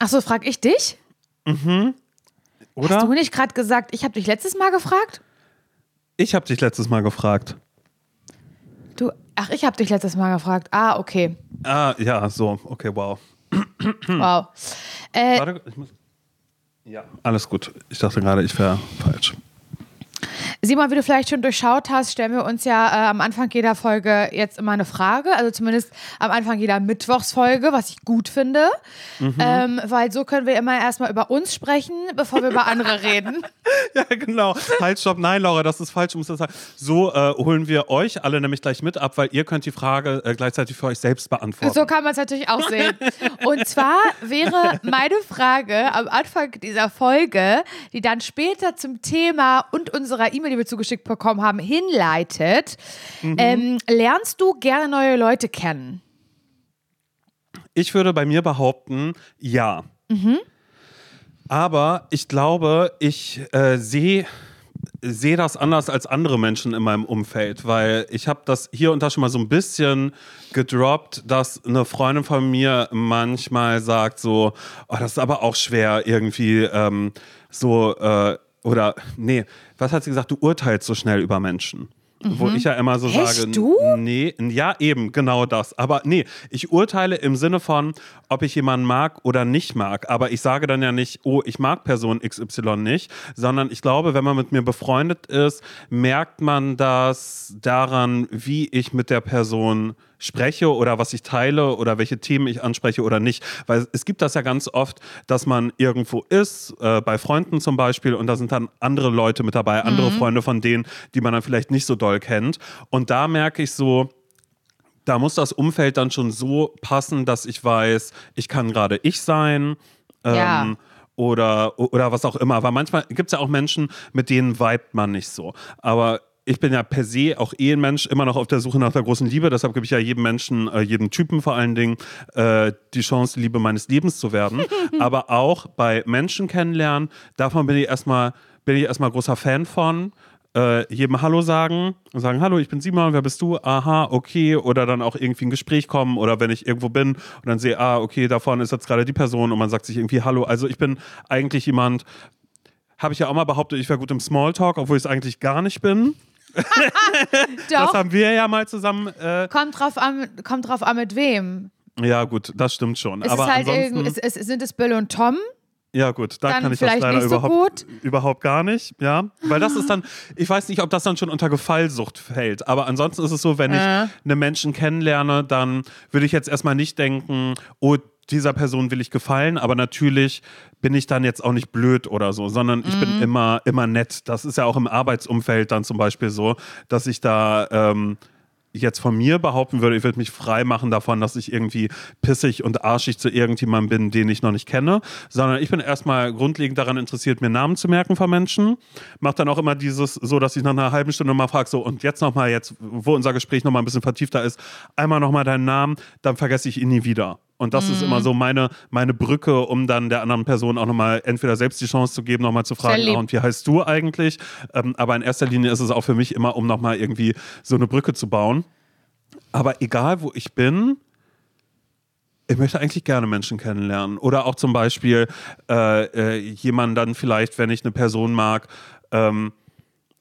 Achso, frag ich dich? Oder? Hast du nicht gerade gesagt, ich habe dich letztes Mal gefragt? Ich habe dich letztes Mal gefragt. Du, ach, ich habe dich letztes Mal gefragt. Ah, okay. Ah, ja, so. Okay, wow. Wow. Äh, Warte, ich muss. Ja, alles gut. Ich dachte gerade, ich wäre falsch. Simon, wie du vielleicht schon durchschaut hast, stellen wir uns ja äh, am Anfang jeder Folge jetzt immer eine Frage, also zumindest am Anfang jeder Mittwochsfolge, was ich gut finde, ähm, weil so können wir immer erstmal über uns sprechen, bevor wir über andere reden. Ja, genau. Halt, stopp. Nein, Laura, das ist falsch. Du musst das sagen. So äh, holen wir euch alle nämlich gleich mit ab, weil ihr könnt die Frage äh, gleichzeitig für euch selbst beantworten. So kann man es natürlich auch sehen. Und zwar wäre meine Frage am Anfang dieser Folge, die dann später zum Thema und unserer E-Mail, die wir zugeschickt bekommen haben, hinleitet. Ähm, lernst du gerne neue Leute kennen? Ich würde bei mir behaupten, ja. Aber ich glaube, ich äh, sehe sehe das anders als andere Menschen in meinem Umfeld, weil ich habe das hier und da schon mal so ein bisschen gedroppt, dass eine Freundin von mir manchmal sagt so, oh, das ist aber auch schwer irgendwie ähm, so äh, oder nee, was hat sie gesagt? Du urteilst so schnell über Menschen. Wo ich ja immer so Echt, sage, du? nee, ja eben, genau das. Aber nee, ich urteile im Sinne von, ob ich jemanden mag oder nicht mag. Aber ich sage dann ja nicht, oh, ich mag Person XY nicht, sondern ich glaube, wenn man mit mir befreundet ist, merkt man das daran, wie ich mit der Person spreche oder was ich teile oder welche Themen ich anspreche oder nicht. Weil es gibt das ja ganz oft, dass man irgendwo ist, äh, bei Freunden zum Beispiel, und da sind dann andere Leute mit dabei, andere Freunde von denen, die man dann vielleicht nicht so doll kennt. Und da merke ich so, da muss das Umfeld dann schon so passen, dass ich weiß, ich kann gerade ich sein. Ähm, Ja. Oder, oder was auch immer. Aber manchmal gibt es ja auch Menschen, mit denen vibet man nicht so. Aber ich bin ja per se auch eh ein Mensch, immer noch auf der Suche nach der großen Liebe. Deshalb gebe ich ja jedem Menschen, äh, jedem Typen vor allen Dingen, äh, die Chance, die Liebe meines Lebens zu werden. Aber auch bei Menschen kennenlernen, davon bin ich erstmal, bin ich erstmal großer Fan von äh, jedem Hallo sagen und sagen, hallo, ich bin Simon, wer bist du? Aha, okay. Oder dann auch irgendwie ein Gespräch kommen oder wenn ich irgendwo bin und dann sehe, ah, okay, da vorne ist jetzt gerade die Person und man sagt sich irgendwie Hallo. Also ich bin eigentlich jemand, habe ich ja auch mal behauptet, ich wäre gut im Smalltalk, obwohl ich es eigentlich gar nicht bin. Das haben wir ja mal zusammen. Äh, Kommt drauf an, kommt drauf an, mit wem. ja, gut, das stimmt schon. Ist Aber es halt ist, ist, sind es Bill und Tom? ja gut, da dann kann ich das leider so überhaupt, gut? überhaupt gar nicht. Ja, weil das ist dann, ich weiß nicht, ob das dann schon unter Gefallsucht fällt. Aber ansonsten ist es so, wenn ich Äh. eine Menschen kennenlerne, dann würde ich jetzt erstmal nicht denken, oh dieser Person will ich gefallen, aber natürlich bin ich dann jetzt auch nicht blöd oder so, sondern ich Mhm. bin immer, immer nett. Das ist ja auch im Arbeitsumfeld dann zum Beispiel so, dass ich da ähm, jetzt von mir behaupten würde, ich würde mich frei machen davon, dass ich irgendwie pissig und arschig zu irgendjemandem bin, den ich noch nicht kenne, sondern ich bin erstmal grundlegend daran interessiert, mir Namen zu merken von Menschen. Mach dann auch immer dieses so, dass ich nach einer halben Stunde mal frage, so und jetzt nochmal, jetzt, wo unser Gespräch nochmal ein bisschen vertiefter ist, einmal nochmal deinen Namen, dann vergesse ich ihn nie wieder. Und das ist immer so meine, meine Brücke, um dann der anderen Person auch nochmal entweder selbst die Chance zu geben, nochmal zu fragen, ah, und wie heißt du eigentlich? Ähm, aber in erster Linie ist es auch für mich immer, um nochmal irgendwie so eine Brücke zu bauen. Aber egal, wo ich bin, ich möchte eigentlich gerne Menschen kennenlernen. Oder auch zum Beispiel äh, äh, jemanden dann vielleicht, wenn ich eine Person mag, ähm,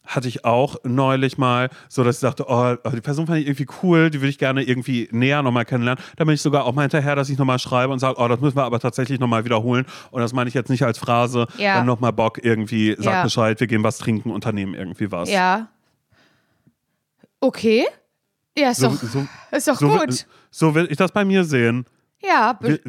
hatte ich auch neulich mal, so dass ich dachte, oh, die Person fand ich irgendwie cool, die würde ich gerne irgendwie näher nochmal kennenlernen. Da bin ich sogar auch mal hinterher, dass ich nochmal schreibe und sage, oh, das müssen wir aber tatsächlich nochmal wiederholen. Und das meine ich jetzt nicht als Phrase, Ja. dann nochmal Bock irgendwie, sag Ja. Bescheid, wir gehen was trinken, unternehmen irgendwie was. Ja. Okay. Ja, ist So, doch, so, ist doch so, gut. so will ich das bei mir sehen. Ja, Wie-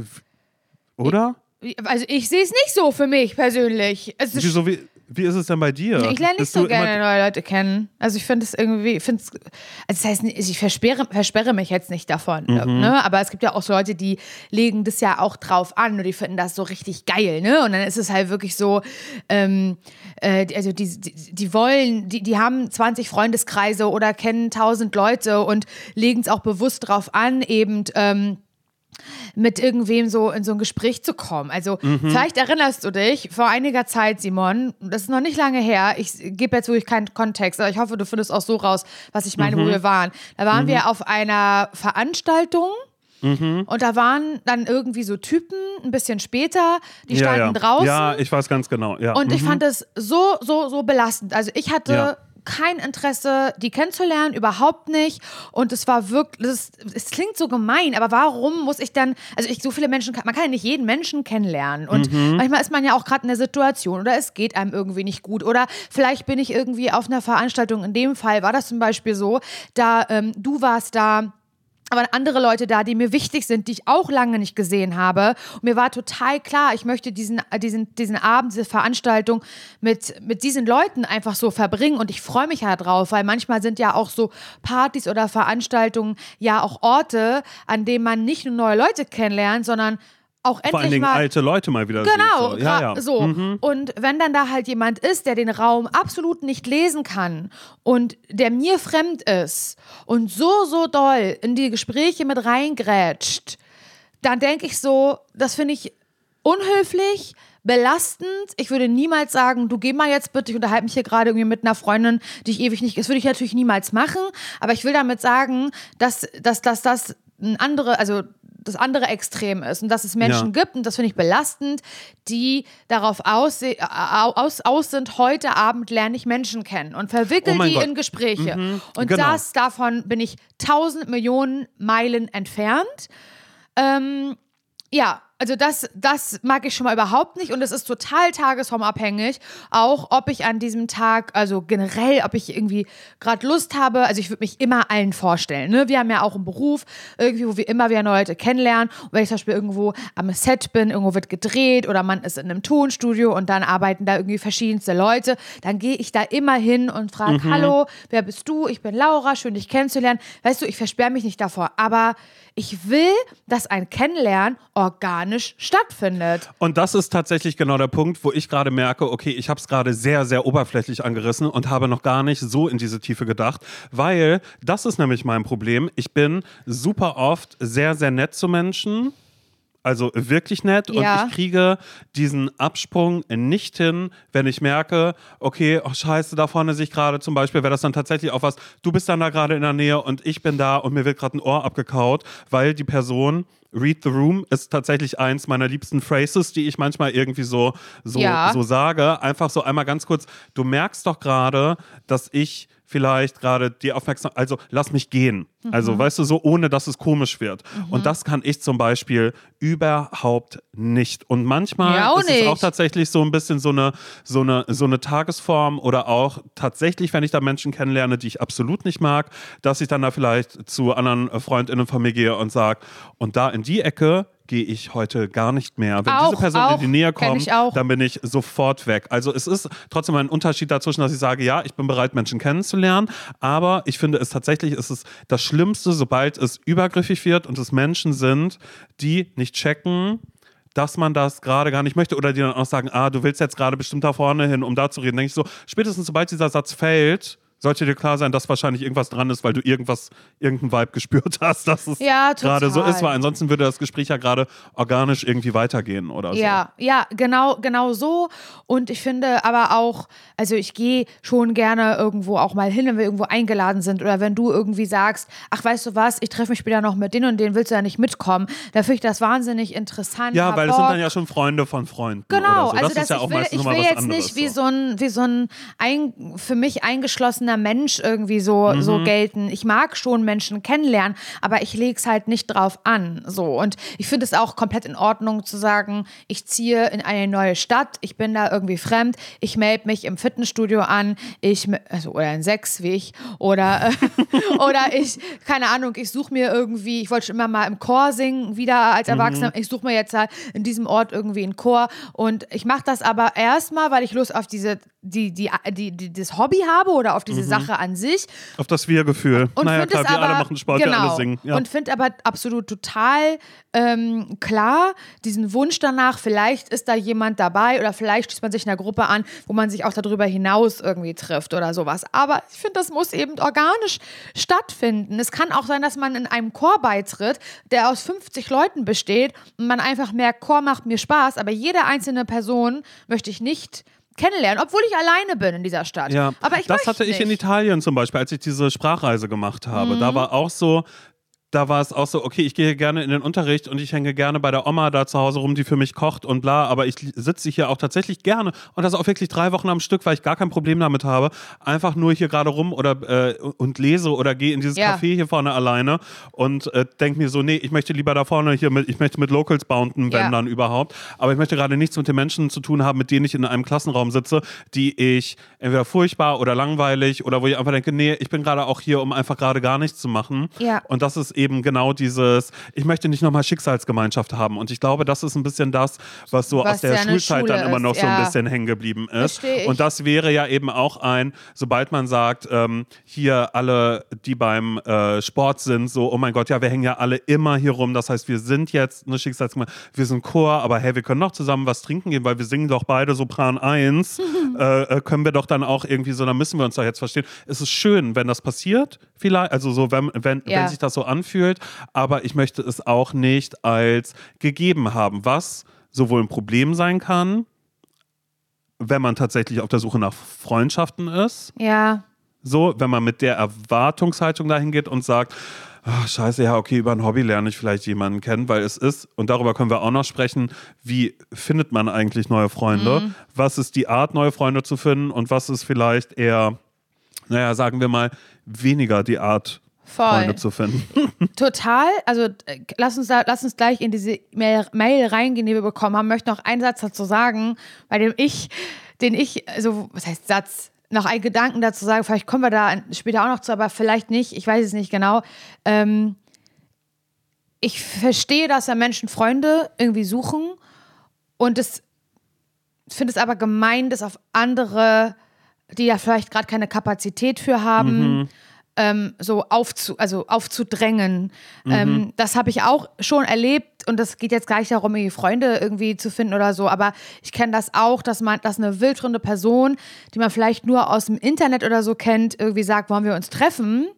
Oder? also ich sehe es nicht so für mich persönlich. Ist Wieso, wie, wie ist es denn bei dir? Ich lerne nicht Bist so gerne neue Leute kennen. Also ich finde es irgendwie, ich finde es, also das heißt, ich versperre, versperre mich jetzt nicht davon, Mhm. ne? aber es gibt ja auch so Leute, die legen das ja auch drauf an und die finden das so richtig geil, ne? Und dann ist es halt wirklich so, ähm, äh, die- also die, die, die wollen, die, die haben 20 Freundeskreise oder kennen 1000 Leute und legen es auch bewusst drauf an, eben, ähm, mit irgendwem so in so ein Gespräch zu kommen. Also vielleicht erinnerst du dich vor einiger Zeit, Simon, das ist noch nicht lange her, ich gebe jetzt wirklich keinen Kontext, aber ich hoffe, du findest auch so raus, was ich meine, wo wir waren. Da waren wir auf einer Veranstaltung Mhm. Und da waren dann irgendwie so Typen, ein bisschen später, die ja, standen ja. draußen. Ja, ich weiß ganz genau. Ja. Und ich Mhm. fand es so, so, so belastend. Also ich hatte. Kein Interesse, die kennenzulernen, überhaupt nicht. Und es war wirklich, es klingt so gemein, aber warum muss ich dann, also ich so viele Menschen, man kann ja nicht jeden Menschen kennenlernen. Und Mhm. manchmal ist man ja auch gerade in der Situation oder es geht einem irgendwie nicht gut. Oder vielleicht bin ich irgendwie auf einer Veranstaltung, in dem Fall war das zum Beispiel so, da ähm, du warst da aber andere Leute da, die mir wichtig sind, die ich auch lange nicht gesehen habe. Und mir war total klar, ich möchte diesen, äh, diesen, diesen Abend, diese Veranstaltung mit, mit diesen Leuten einfach so verbringen. Und ich freue mich ja drauf, weil manchmal sind ja auch so Partys oder Veranstaltungen ja auch Orte, an denen man nicht nur neue Leute kennenlernt, sondern auch endlich Vor allen Dingen mal alte Leute mal wieder Genau, sieht. So. Ja, ja. so. Mhm. Und wenn dann da halt jemand ist, der den Raum absolut nicht lesen kann und der mir fremd ist und so, so doll in die Gespräche mit reingrätscht, dann denke ich so, das finde ich unhöflich, belastend. Ich würde niemals sagen, du geh mal jetzt bitte, ich unterhalte mich hier gerade irgendwie mit einer Freundin, die ich ewig nicht, das würde ich natürlich niemals machen, aber ich will damit sagen, dass, dass, dass das ein andere, also das andere Extrem ist und dass es Menschen Ja. gibt, und das finde ich belastend, die darauf ausse- au- aus, aus sind, heute Abend lerne ich Menschen kennen und verwickel Oh die Gott. in Gespräche. Und Genau. das, davon bin ich tausend Millionen Meilen entfernt. Ähm, ja, also das, das mag ich schon mal überhaupt nicht und es ist total tagesformabhängig, auch ob ich an diesem Tag, also generell, ob ich irgendwie gerade Lust habe, also ich würde mich immer allen vorstellen, ne? Wir haben ja auch einen Beruf, irgendwie, wo wir immer wieder neue Leute kennenlernen und wenn ich zum Beispiel irgendwo am Set bin, irgendwo wird gedreht oder man ist in einem Tonstudio und dann arbeiten da irgendwie verschiedenste Leute, dann gehe ich da immer hin und frage, hallo, wer bist du? Ich bin Laura, schön dich kennenzulernen. Weißt du, ich versperre mich nicht davor, aber ich will, dass ein Kennenlernen organisch stattfindet. Und das ist tatsächlich genau der Punkt, wo ich gerade merke, okay, ich habe es gerade sehr, sehr oberflächlich angerissen und habe noch gar nicht so in diese Tiefe gedacht, weil das ist nämlich mein Problem. Ich bin super oft sehr, sehr nett zu Menschen. Also wirklich nett Ja. und ich kriege diesen Absprung nicht hin, wenn ich merke, okay, oh scheiße, da vorne sich gerade zum Beispiel, wäre das dann tatsächlich auch was, du bist dann da gerade in der Nähe und ich bin da und mir wird gerade ein Ohr abgekaut, weil die Person Read the Room ist tatsächlich eins meiner liebsten Phrases, die ich manchmal irgendwie so, so, Ja. so sage. Einfach so einmal ganz kurz, du merkst doch gerade, dass ich vielleicht gerade die Aufmerksamkeit, also lass mich gehen. Mhm. Also weißt du, so ohne dass es komisch wird. Und das kann ich zum Beispiel überhaupt nicht. Und manchmal Ja, auch ist es auch nicht. tatsächlich so ein bisschen so eine, so, eine, so eine Tagesform oder auch tatsächlich, wenn ich da Menschen kennenlerne, die ich absolut nicht mag, dass ich dann da vielleicht zu anderen Freundinnen von mir gehe und sage, und da in die Ecke gehe ich heute gar nicht mehr. Wenn Auch, diese Person auch. in die Nähe kommt, dann bin ich sofort weg. Also es ist trotzdem ein Unterschied dazwischen, dass ich sage, ja, ich bin bereit, Menschen kennenzulernen, aber ich finde es tatsächlich, ist es das Schlimmste, sobald es übergriffig wird und es Menschen sind, die nicht checken, dass man das gerade gar nicht möchte oder die dann auch sagen, ah, du willst jetzt gerade bestimmt da vorne hin, um da zu reden. Denke ich so, spätestens sobald dieser Satz fällt, sollte dir klar sein, dass wahrscheinlich irgendwas dran ist, weil du irgendwas, irgendeinen Vibe gespürt hast, dass es Ja, gerade so ist, weil ansonsten würde das Gespräch ja gerade organisch irgendwie weitergehen oder so. Ja, ja, genau, genau so. Und ich finde aber auch, also ich gehe schon gerne irgendwo auch mal hin, wenn wir irgendwo eingeladen sind oder wenn du irgendwie sagst, ach, weißt du was, ich treffe mich später noch mit denen und denen willst du ja nicht mitkommen. Da finde ich das wahnsinnig interessant. Ja, weil das sind dann ja schon Freunde von Freunden. Genau, so. also das ist ja ich auch will, meistens ich will jetzt anderes. nicht wie so. so ein, wie so ein, ein für mich eingeschlossener Mensch irgendwie so, Mhm. so gelten. Ich mag schon Menschen kennenlernen, aber ich lege es halt nicht drauf an. So. Und ich finde es auch komplett in Ordnung zu sagen, ich ziehe in eine neue Stadt, ich bin da irgendwie fremd, ich melde mich im Fitnessstudio an, ich, also, oder in Sex wie ich, oder, äh, oder ich, keine Ahnung, ich suche mir irgendwie, ich wollte schon immer mal im Chor singen, wieder als Erwachsener, ich suche mir jetzt halt in diesem Ort irgendwie einen Chor und ich mache das aber erstmal, weil ich Lust auf diese, die, die, die, die, das Hobby habe oder auf diese Sache an sich Auf das Wir-Gefühl. und Naja, klar, es wir aber, alle machen Sport, genau, wir alle singen. Ja. Und finde aber absolut total ähm, klar diesen Wunsch danach, vielleicht ist da jemand dabei oder vielleicht schließt man sich einer Gruppe an, wo man sich auch darüber hinaus irgendwie trifft oder sowas. Aber ich finde, das muss eben organisch stattfinden. Es kann auch sein, dass man in einem Chor beitritt, der aus 50 Leuten besteht und man einfach merkt, Chor macht mir Spaß, aber jede einzelne Person möchte ich nicht kennenlernen, obwohl ich alleine bin in dieser Stadt. Ja, aber ich das hatte ich nicht. Mhm. in Italien zum Beispiel, als ich diese Sprachreise gemacht habe. Da war auch so, da war es auch so, okay, ich gehe gerne in den Unterricht und ich hänge gerne bei der Oma da zu Hause rum, die für mich kocht und bla, aber ich sitze hier auch tatsächlich gerne und das auch wirklich drei Wochen am Stück, weil ich gar kein Problem damit habe, einfach nur hier gerade rum oder äh, und lese oder gehe in dieses ja. Café hier vorne alleine und äh, denke mir so, nee, ich möchte lieber da vorne hier mit, ich möchte mit Locals bounden, wenn ja. dann überhaupt, aber ich möchte gerade nichts mit den Menschen zu tun haben, mit denen ich in einem Klassenraum sitze, die ich entweder furchtbar oder langweilig oder wo ich einfach denke, nee, ich bin gerade auch hier, um einfach gerade gar nichts zu machen. Ja. Und das ist eben genau dieses, ich möchte nicht nochmal Schicksalsgemeinschaft haben. Und ich glaube, das ist ein bisschen das, was so was aus der Schulzeit dann immer noch ist, so ein bisschen hängen geblieben ist. Und das wäre ja eben auch ein, sobald man sagt, ähm, hier alle, die beim äh, Sport sind, so, oh mein Gott, ja, wir hängen ja alle immer hier rum. Das heißt, wir sind jetzt eine Schicksalsgemeinschaft, wir sind Chor, aber hey, wir können noch zusammen was trinken gehen, weil wir singen doch beide Sopran 1. äh, äh, können wir doch dann auch irgendwie so, dann müssen wir uns doch jetzt verstehen. Es ist schön, wenn das passiert, vielleicht, also so, wenn, wenn, ja. wenn sich das so anfühlt, aber ich möchte es auch nicht als gegeben haben, was sowohl ein Problem sein kann, wenn man tatsächlich auf der Suche nach Freundschaften ist. Ja. So, wenn man mit der Erwartungshaltung dahin geht und sagt, ach, scheiße, ja, okay, über ein Hobby lerne ich vielleicht jemanden kennen, weil es ist, und darüber können wir auch noch sprechen, wie findet man eigentlich neue Freunde? Mhm. Was ist die Art, neue Freunde zu finden und was ist vielleicht eher, naja, sagen wir mal, weniger die Art. Freunde zu finden. Total. Also äh, lass uns da, lass uns gleich in diese Mail, Mail reingehen, die wir bekommen haben. Ich möchte noch einen Satz dazu sagen, bei dem ich, den ich, also was heißt Satz? Noch einen Gedanken dazu sagen, vielleicht kommen wir da später auch noch zu, aber vielleicht nicht, ich weiß es nicht genau. Ähm, ich verstehe, dass ja Menschen Freunde irgendwie suchen und es finde es aber gemein, das auf andere, die ja vielleicht gerade keine Kapazität für haben, mhm ähm, so aufzu, also aufzudrängen. Mhm. Ähm, das habe ich auch schon erlebt und das geht jetzt gar nicht darum, irgendwie Freunde irgendwie zu finden oder so, aber ich kenne das auch, dass man, dass eine wildfremde Person, die man vielleicht nur aus dem Internet oder so kennt, irgendwie sagt, wollen wir uns treffen?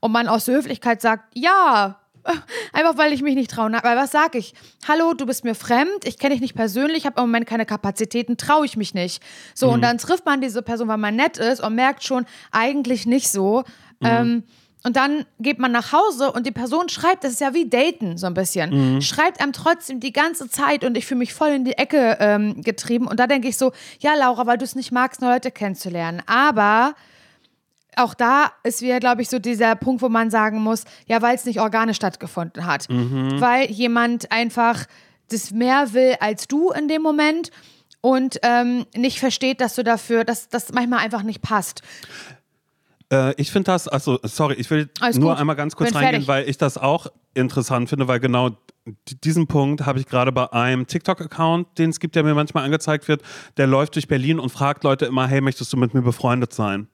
Und man aus der Höflichkeit sagt, ja, Einfach weil ich mich nicht traue. Weil was sage ich? Hallo, du bist mir fremd, ich kenne dich nicht persönlich, habe im Moment keine Kapazitäten, traue ich mich nicht. So, mhm. und dann trifft man diese Person, weil man nett ist und merkt schon, eigentlich nicht so. Mhm. Ähm, und dann geht man nach Hause und die Person schreibt, das ist ja wie Daten so ein bisschen, mhm. schreibt einem trotzdem die ganze Zeit und ich fühle mich voll in die Ecke ähm, getrieben. Und da denke ich so, ja, Laura, weil du es nicht magst, neue Leute kennenzulernen. Aber auch da ist wieder, glaube ich, so dieser Punkt, wo man sagen muss, ja, weil es nicht organisch stattgefunden hat. Mhm. Weil jemand einfach das mehr will als du in dem Moment und ähm, nicht versteht, dass du dafür, dass das manchmal einfach nicht passt. Äh, ich finde das, also sorry, ich will Alles nur gut. einmal ganz kurz Bin reingehen, fertig. weil ich das auch interessant finde, weil genau diesen Punkt habe ich gerade bei einem TikTok-Account, den es gibt, der mir manchmal angezeigt wird, der läuft durch Berlin und fragt Leute immer, hey, möchtest du mit mir befreundet sein?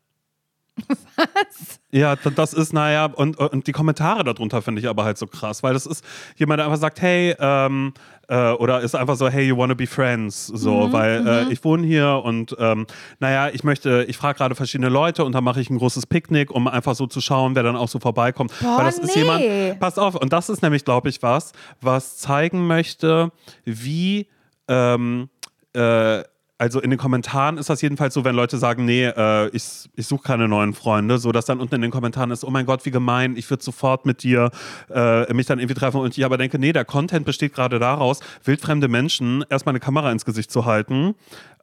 Was? Ja, das ist, naja, und, und die Kommentare darunter finde ich aber halt so krass, weil das ist jemand, der einfach sagt, hey, ähm, äh, oder ist einfach so, hey, you wanna be friends, so, mhm, weil äh, mhm. ich wohne hier und ähm, naja, ich möchte, ich frage gerade verschiedene Leute und dann mache ich ein großes Picknick, um einfach so zu schauen, wer dann auch so vorbeikommt. Boah, weil das nee. ist jemand, pass auf, und das ist nämlich, glaube ich, was, was zeigen möchte, wie ähm, äh, also in den Kommentaren ist das jedenfalls so, wenn Leute sagen, nee, äh, ich, ich suche keine neuen Freunde, so dass dann unten in den Kommentaren ist, oh mein Gott, wie gemein, ich würde sofort mit dir äh, mich dann irgendwie treffen. Und ich aber denke, nee, der Content besteht gerade daraus, wildfremde Menschen erstmal eine Kamera ins Gesicht zu halten,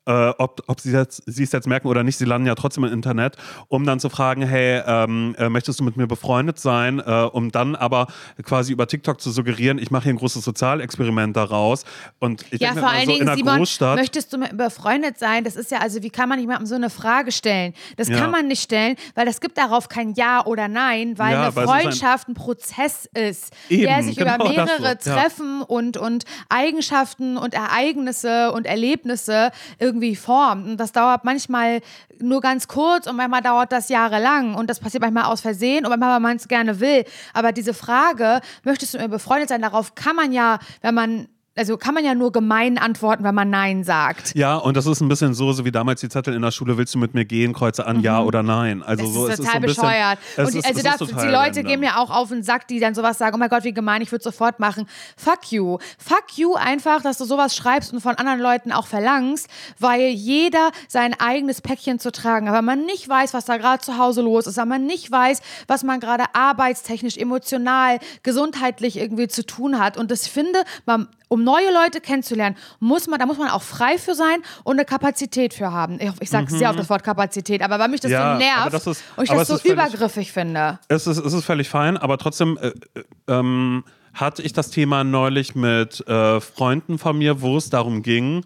äh, ob, ob sie, jetzt, sie es jetzt merken oder nicht, sie landen ja trotzdem im Internet, um dann zu fragen, hey, ähm, äh, möchtest du mit mir befreundet sein, äh, um dann aber quasi über TikTok zu suggerieren, ich mache hier ein großes Sozialexperiment daraus. Und ich ja, vor allen so, Dingen, Simon, Großstadt, möchtest du mit mir befreundet sein? Das ist ja, also wie kann man jemandem so eine Frage stellen? Das ja. kann man nicht stellen, weil das gibt darauf kein Ja oder Nein, weil ja, eine weil Freundschaft ein, ein, Prozess ist, Eben, der sich genau über mehrere so. Treffen und, und Eigenschaften und Ereignisse und Erlebnisse irgendwie irgendwie formt. Und das dauert manchmal nur ganz kurz und manchmal dauert das jahrelang. Und das passiert manchmal aus Versehen und manchmal, weil man es gerne will. Aber diese Frage, möchtest du mir befreundet sein, darauf kann man ja, wenn man also kann man ja nur gemein antworten, wenn man Nein sagt. Ja, und das ist ein bisschen so, so wie damals die Zettel in der Schule, willst du mit mir gehen, kreuze an, ja oder nein. Also Das so, ist es total ist so ein bescheuert. Bisschen, und es die, also es ist die Leute gehen mir auch auf den Sack, die dann sowas sagen, oh mein Gott, wie gemein, ich würde sofort machen. Fuck you. Fuck you einfach, dass du sowas schreibst und von anderen Leuten auch verlangst, weil jeder sein eigenes Päckchen zu tragen. Weil man nicht weiß, was da gerade zu Hause los ist, weil man nicht weiß, was man gerade arbeitstechnisch, emotional, gesundheitlich irgendwie zu tun hat. Und das finde, man, um neue Leute kennenzulernen, muss man, da muss man auch frei für sein und eine Kapazität für haben. Ich, ich sage sehr oft das Wort Kapazität, aber weil mich das Mhm. Ja, so nervt das ist- und ich das so völlig- übergriffig finde. Es ist, es ist völlig fein, aber trotzdem äh, äh, ähm, hatte ich das Thema neulich mit äh, Freunden von mir, wo es darum ging,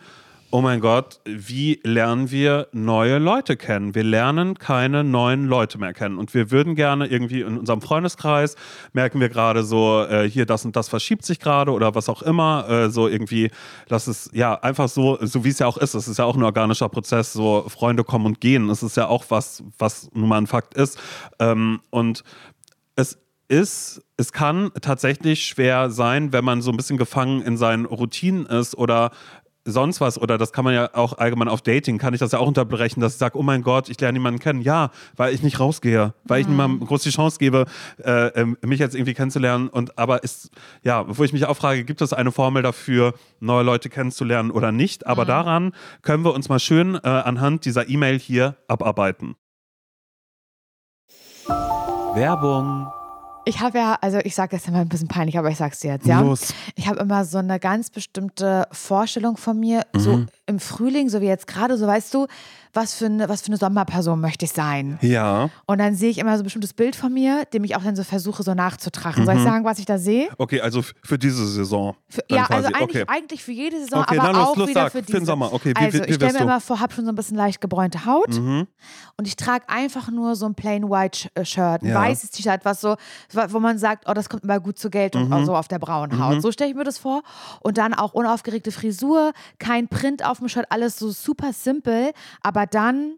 oh mein Gott, wie lernen wir neue Leute kennen? Wir lernen keine neuen Leute mehr kennen. Und wir würden gerne irgendwie in unserem Freundeskreis, merken wir gerade so, äh, hier das und das verschiebt sich gerade oder was auch immer, äh, so irgendwie, das ist ja einfach so, so wie es ja auch ist. Es ist ja auch ein organischer Prozess, so Freunde kommen und gehen. Es ist ja auch was, was nun mal ein Fakt ist. Ähm, und es ist, es kann tatsächlich schwer sein, wenn man so ein bisschen gefangen in seinen Routinen ist oder sonst was, oder das kann man ja auch allgemein auf Dating, kann ich das ja auch unterbrechen, dass ich sage, oh mein Gott, ich lerne jemanden kennen. Ja, weil ich nicht rausgehe, weil ich niemandem groß die Chance gebe, äh, ähm, mich jetzt irgendwie kennenzulernen. Und aber ist, ja, wo ich mich auch frage, gibt es eine Formel dafür, neue Leute kennenzulernen oder nicht? Aber daran können wir uns mal schön äh, anhand dieser E-Mail hier abarbeiten. Werbung. Ich habe ja, also ich sage das immer ein bisschen peinlich, aber ich sag's dir jetzt, ja. Los. Ich habe immer so eine ganz bestimmte Vorstellung von mir, so Mhm. Im Frühling, so wie jetzt gerade, so weißt du, was für eine, was für eine Sommerperson möchte ich sein. Ja. Und dann sehe ich immer so ein bestimmtes Bild von mir, dem ich auch dann so versuche, so nachzutragen. Mhm. Soll ich sagen, was ich da sehe? Okay, also für diese Saison. Für, dann ja, quasi. also eigentlich, okay. eigentlich für jede Saison, Okay, aber los, auch los, wieder sag, für für diese. den Sommer. Okay, wie- also wie- wie ich stelle mir du? immer vor, habe schon so ein bisschen leicht gebräunte Haut Mhm. und ich trage einfach nur so ein plain white äh, Shirt, ein Ja. weißes T-Shirt, was so, wo man sagt, oh, das kommt immer gut zur Geltung, Mhm. so auf der braunen Haut. So stelle ich mir das vor. Und dann auch unaufgeregte Frisur, kein Print auf dem Shirt, alles so super simpel, aber dann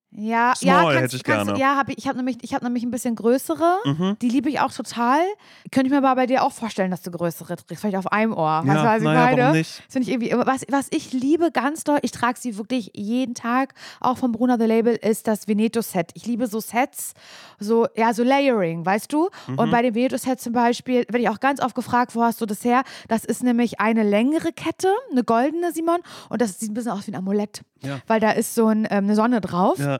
Ja, Small ja, hätte ich gerne. Ja, hab ich, ich habe nämlich, ich hab nämlich ein bisschen größere. Mhm. Die liebe ich auch total. Könnte ich mir aber bei dir auch vorstellen, dass du größere trägst. Vielleicht auf einem Ohr. Ja, weißt du, was ich naja, meine? warum nicht? Das finde ich irgendwie, was, was ich liebe ganz doll, ich trage sie wirklich jeden Tag, auch vom Bruna The Label, ist das Veneto-Set. Ich liebe so Sets, so, ja, so Layering, weißt du? Mhm. Und bei dem Veneto-Set zum Beispiel, werde ich auch ganz oft gefragt, wo hast du das her? Das ist nämlich eine längere Kette, eine goldene, Simon, und das sieht ein bisschen aus wie ein Amulett. Ja. Weil da ist so ein, ähm, eine Sonne drauf. Ja.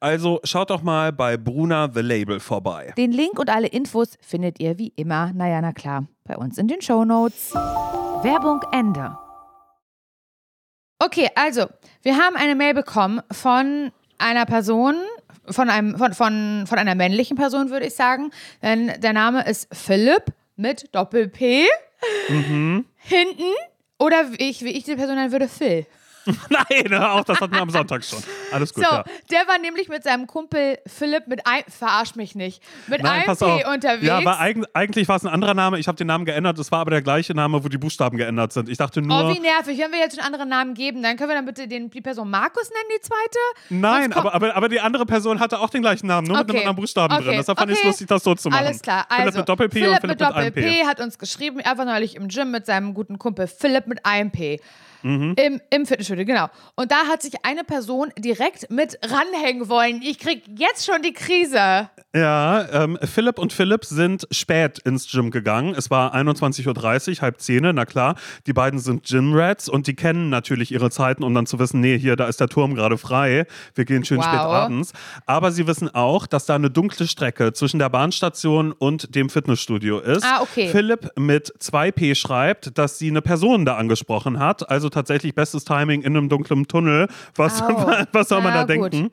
Also schaut doch mal bei Bruna The Label vorbei. Den Link und alle Infos findet ihr wie immer, naja, na klar, bei uns in den Shownotes. Werbung Ende. Okay, also, wir haben eine Mail bekommen von einer Person, von, einem, von, von, von einer männlichen Person, würde ich sagen. Denn der Name ist Philipp mit Doppel-P. Hinten. Oder wie ich, wie ich die Person nennen würde, Phil. Nein, auch das hatten wir am Sonntag schon. Alles gut, So, ja. der war nämlich mit seinem Kumpel Philipp mit ein, verarsch mich nicht, mit Nein, einem P unterwegs. Ja, aber eig eigentlich war es ein anderer Name. Ich habe den Namen geändert. Es war aber der gleiche Name, wo die Buchstaben geändert sind. Ich dachte nur. Oh, wie nervig. Wenn wir jetzt einen anderen Namen geben, dann können wir dann bitte den, die Person Markus nennen, die zweite? Nein, aber, aber, aber die andere Person hatte auch den gleichen Namen, nur mit Okay. einem anderen Buchstaben Okay. drin. Deshalb fand ich es Okay. lustig, das so zu machen. Alles klar. Philipp Also, mit Doppel-P Philipp und Philipp mit mit einem P. Doppel-P hat uns geschrieben, er war neulich im Gym mit seinem guten Kumpel Philipp mit einem P. Mhm. Im, Im Fitnessstudio, genau. Und da hat sich eine Person direkt mit ranhängen wollen. Ich krieg jetzt schon die Krise. Ja, ähm, Philipp und Philipp sind spät ins Gym gegangen. Es war 21.30 Uhr, halb zehn, na klar. Die beiden sind Gym-Rats und die kennen natürlich ihre Zeiten, um dann zu wissen, nee, hier, da ist der Turm gerade frei. Wir gehen schön Wow. spät abends. Aber sie wissen auch, dass da eine dunkle Strecke zwischen der Bahnstation und dem Fitnessstudio ist. Ah, okay. Philipp mit 2P schreibt, dass sie eine Person da angesprochen hat. Also tatsächlich bestes Timing in einem dunklen Tunnel. Was, Au. was soll man Na da gut. denken?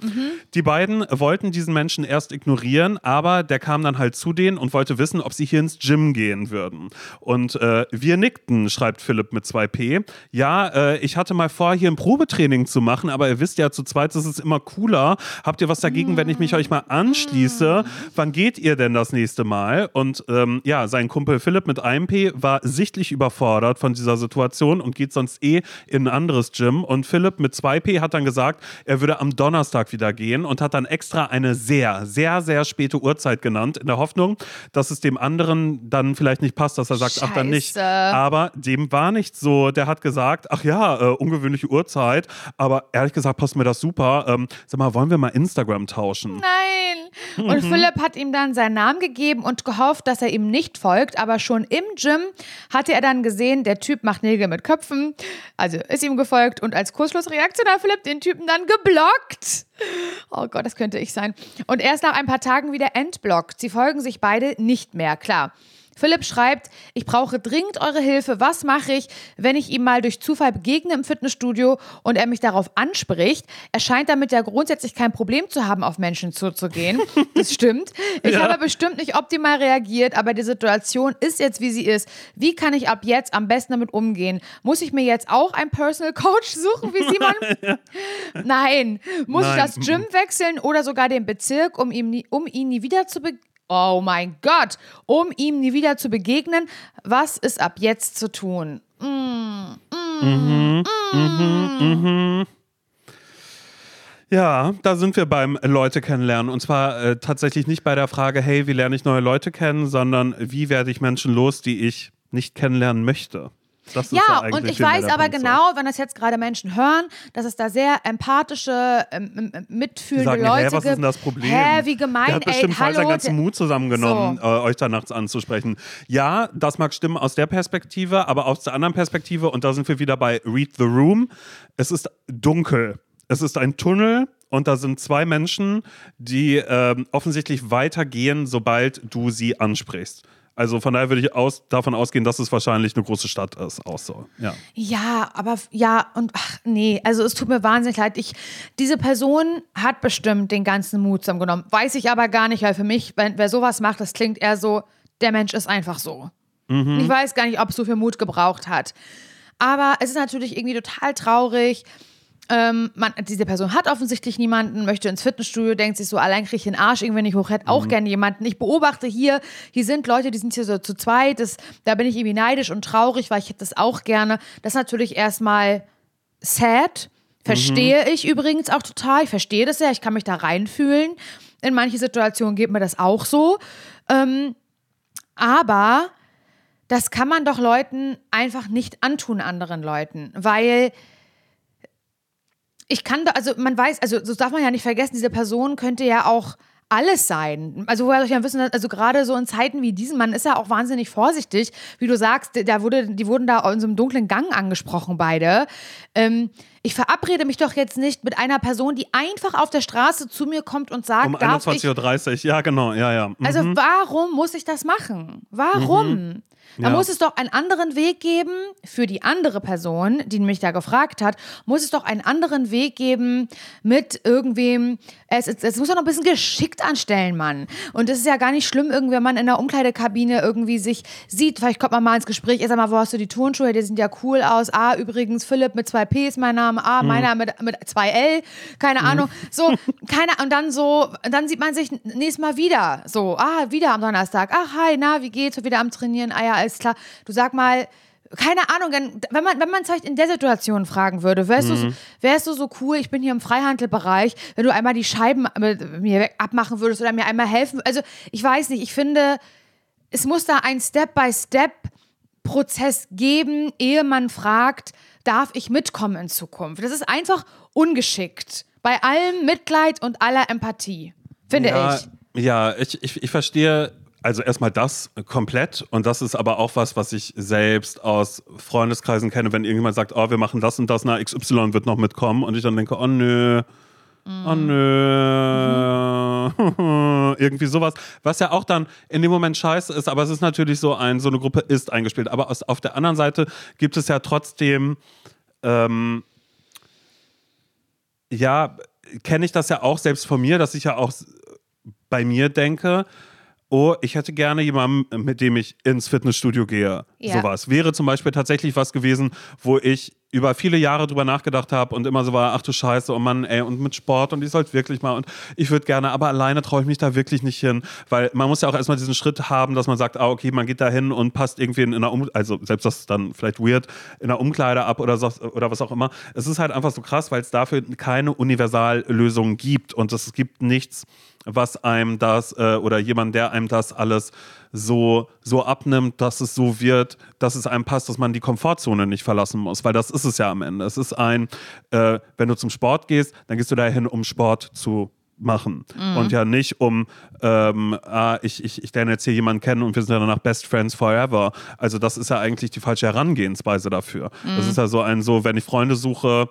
Die beiden wollten diesen Menschen erst ignorieren, aber der kam dann halt zu denen und wollte wissen, ob sie hier ins Gym gehen würden. Und äh, wir nickten, schreibt Philipp mit 2P. Ja, äh, ich hatte mal vor, hier ein Probetraining zu machen, aber ihr wisst ja, zu zweit ist es immer cooler. Habt ihr was dagegen, wenn ich mich euch mal anschließe? Wann geht ihr denn das nächste Mal? Und ähm, ja, sein Kumpel Philipp mit 1P war sichtlich überfordert von dieser Situation und geht sonst eh in ein anderes Gym. Und Philipp mit 2P hat dann gesagt, er würde am Donnerstag wieder gehen und hat dann extra eine sehr, sehr, sehr späte Uhrzeit genannt, in der Hoffnung, dass es dem anderen dann vielleicht nicht passt, dass er sagt, ach dann nicht. Scheiße. Aber dem war nicht so. Der hat gesagt, ach ja, äh, ungewöhnliche Uhrzeit, aber ehrlich gesagt passt mir das super. Ähm, sag mal, wollen wir mal Instagram tauschen? Nein. Und Philipp hat ihm dann seinen Namen gegeben und gehofft, dass er ihm nicht folgt. Aber schon im Gym hatte er dann gesehen, der Typ macht Nägel mit Köpfen. Also ist ihm gefolgt und als Kurzschlussreaktion hat Philipp den Typen dann geblockt. Oh Gott, das könnte ich sein. Und erst nach ein paar Tagen wieder entblockt. Sie folgen sich beide nicht mehr, klar. Philipp schreibt, ich brauche dringend eure Hilfe. Was mache ich, wenn ich ihm mal durch Zufall begegne im Fitnessstudio und er mich darauf anspricht? Er scheint damit ja grundsätzlich kein Problem zu haben, auf Menschen zuzugehen. Das stimmt. Ich Ja. habe bestimmt nicht optimal reagiert, aber die Situation ist jetzt, wie sie ist. Wie kann ich ab jetzt am besten damit umgehen? Muss ich mir jetzt auch einen Personal Coach suchen, wie Simon? Nein. Muss Nein. ich das Gym wechseln oder sogar den Bezirk, um, ihm nie, um ihn nie wieder zu begegnen? Oh mein Gott, um ihm nie wieder zu begegnen, was ist ab jetzt zu tun? Ja, da sind wir beim Leute kennenlernen. Und zwar äh, tatsächlich nicht bei der Frage, hey, wie lerne ich neue Leute kennen, sondern wie werde ich Menschen los, die ich nicht kennenlernen möchte. Das ist Ja, und ich weiß aber genau, wenn das jetzt gerade Menschen hören, dass es da sehr empathische, ähm, ähm, Die mitfühlende sagen, Leute hä, was ist denn das Problem? Hä, wie gemein, Der hat bestimmt ey, voll seinen hallo. ganzen Mut zusammengenommen, So. äh, euch da nachts anzusprechen. Ja, das mag stimmen aus der Perspektive, aber aus der anderen Perspektive, und da sind wir wieder bei Read the Room, es ist dunkel. Es ist ein Tunnel und da sind zwei Menschen, die ähm, offensichtlich weitergehen, sobald du sie ansprichst. Also von daher würde ich aus, davon ausgehen, dass es wahrscheinlich eine große Stadt ist. Auch so. Ja. Ja, aber ja, und ach nee, also es tut mir wahnsinnig leid. Ich, diese Person hat bestimmt den ganzen Mut zusammengenommen. Weiß ich aber gar nicht, weil für mich, wenn wer sowas macht, das klingt eher so, der Mensch ist einfach so. Ich weiß gar nicht, ob es so viel Mut gebraucht hat. Aber es ist natürlich irgendwie total traurig. Ähm, man, diese Person hat offensichtlich niemanden, möchte ins Fitnessstudio, denkt sich so, allein kriege ich den Arsch irgendwie nicht hoch, hätte auch gerne jemanden. Ich beobachte hier, hier sind Leute, die sind hier so zu zweit, das, da bin ich irgendwie neidisch und traurig, weil ich hätte das auch gerne. Das ist natürlich erstmal sad, verstehe ich übrigens auch total, ich verstehe das ja, ich kann mich da reinfühlen. In manche Situationen geht mir das auch so. Ähm, aber das kann man doch Leuten einfach nicht antun, anderen Leuten, weil ich kann da, also man weiß, also das darf man ja nicht vergessen, diese Person könnte ja auch alles sein. Also woher soll ich ja wissen, also gerade so in Zeiten wie diesen, man ist ja auch wahnsinnig vorsichtig, wie du sagst, da wurde, die wurden da in so einem dunklen Gang angesprochen, beide. Ähm, ich verabrede mich doch jetzt nicht mit einer Person, die einfach auf der Straße zu mir kommt und sagt, Um darf ich 21.30 Uhr, ja genau, ja, ja. Mhm. also warum muss ich das machen? Warum? Da Ja. muss es doch einen anderen Weg geben für die andere Person, die mich da gefragt hat, muss es doch einen anderen Weg geben mit irgendwem. Es, es, es muss doch noch ein bisschen geschickt anstellen, Mann. Und es ist ja gar nicht schlimm, irgendwie, wenn man in der Umkleidekabine irgendwie sich sieht. Vielleicht kommt man mal ins Gespräch. Sag mal, wo hast du die Turnschuhe? Die sind ja cool aus. Ah, übrigens, Philipp mit zwei P ist mein Name. Ah, meiner mit, mit zwei L. Keine Ahnung. So, keine, und dann so, dann sieht man sich nächstes Mal wieder. So, ah, wieder am Donnerstag. Ach, hi, na, wie geht's? Wieder am Trainieren. Ah ja, alles klar. Du sag mal, keine Ahnung, wenn man wenn man es vielleicht in der Situation fragen würde, wärst, du, wärst du so cool, ich bin hier im Freihandelbereich, wenn du einmal die Scheiben mit mir weg- abmachen würdest oder mir einmal helfen. Also ich weiß nicht, ich finde, es muss da ein Step-by-Step-Prozess geben, ehe man fragt, darf ich mitkommen in Zukunft? Das ist einfach ungeschickt. Bei allem Mitleid und aller Empathie, finde ja, ich. Ja, ich, ich, ich verstehe also erstmal das komplett. Und das ist aber auch was, was ich selbst aus Freundeskreisen kenne, wenn irgendjemand sagt, oh, wir machen das und das, na, XY wird noch mitkommen. Und ich dann denke, oh nö, oh nö, irgendwie sowas, was ja auch dann in dem Moment scheiße ist, aber es ist natürlich so ein, so eine Gruppe ist eingespielt, aber aus, auf der anderen Seite gibt es ja trotzdem, ähm, ja, kenne ich das ja auch selbst von mir, dass ich ja auch bei mir denke, oh, ich hätte gerne jemanden, mit dem ich ins Fitnessstudio gehe. Ja. Sowas. Wäre zum Beispiel tatsächlich was gewesen, wo ich über viele Jahre drüber nachgedacht habe und immer so war, ach du Scheiße, oh Mann, ey, und mit Sport und ich sollte wirklich mal und ich würde gerne, aber alleine traue ich mich da wirklich nicht hin, weil man muss ja auch erstmal diesen Schritt haben, dass man sagt, ah, okay, man geht da hin und passt irgendwie in einer um also selbst das ist dann vielleicht weird, in einer Umkleide ab oder, so, oder was auch immer. Es ist halt einfach so krass, weil es dafür keine Universallösung gibt und es gibt nichts, was einem das äh, oder jemand, der einem das alles so, so abnimmt, dass es so wird, dass es einem passt, dass man die Komfortzone nicht verlassen muss, weil das ist es ja am Ende. Es ist ein, äh, wenn du zum Sport gehst, dann gehst du dahin, um Sport zu machen und ja nicht um ähm, ah, ich, ich, ich lerne jetzt hier jemanden kennen und wir sind ja danach Best Friends Forever. Also das ist ja eigentlich die falsche Herangehensweise dafür. Das ist ja so ein so, wenn ich Freunde suche,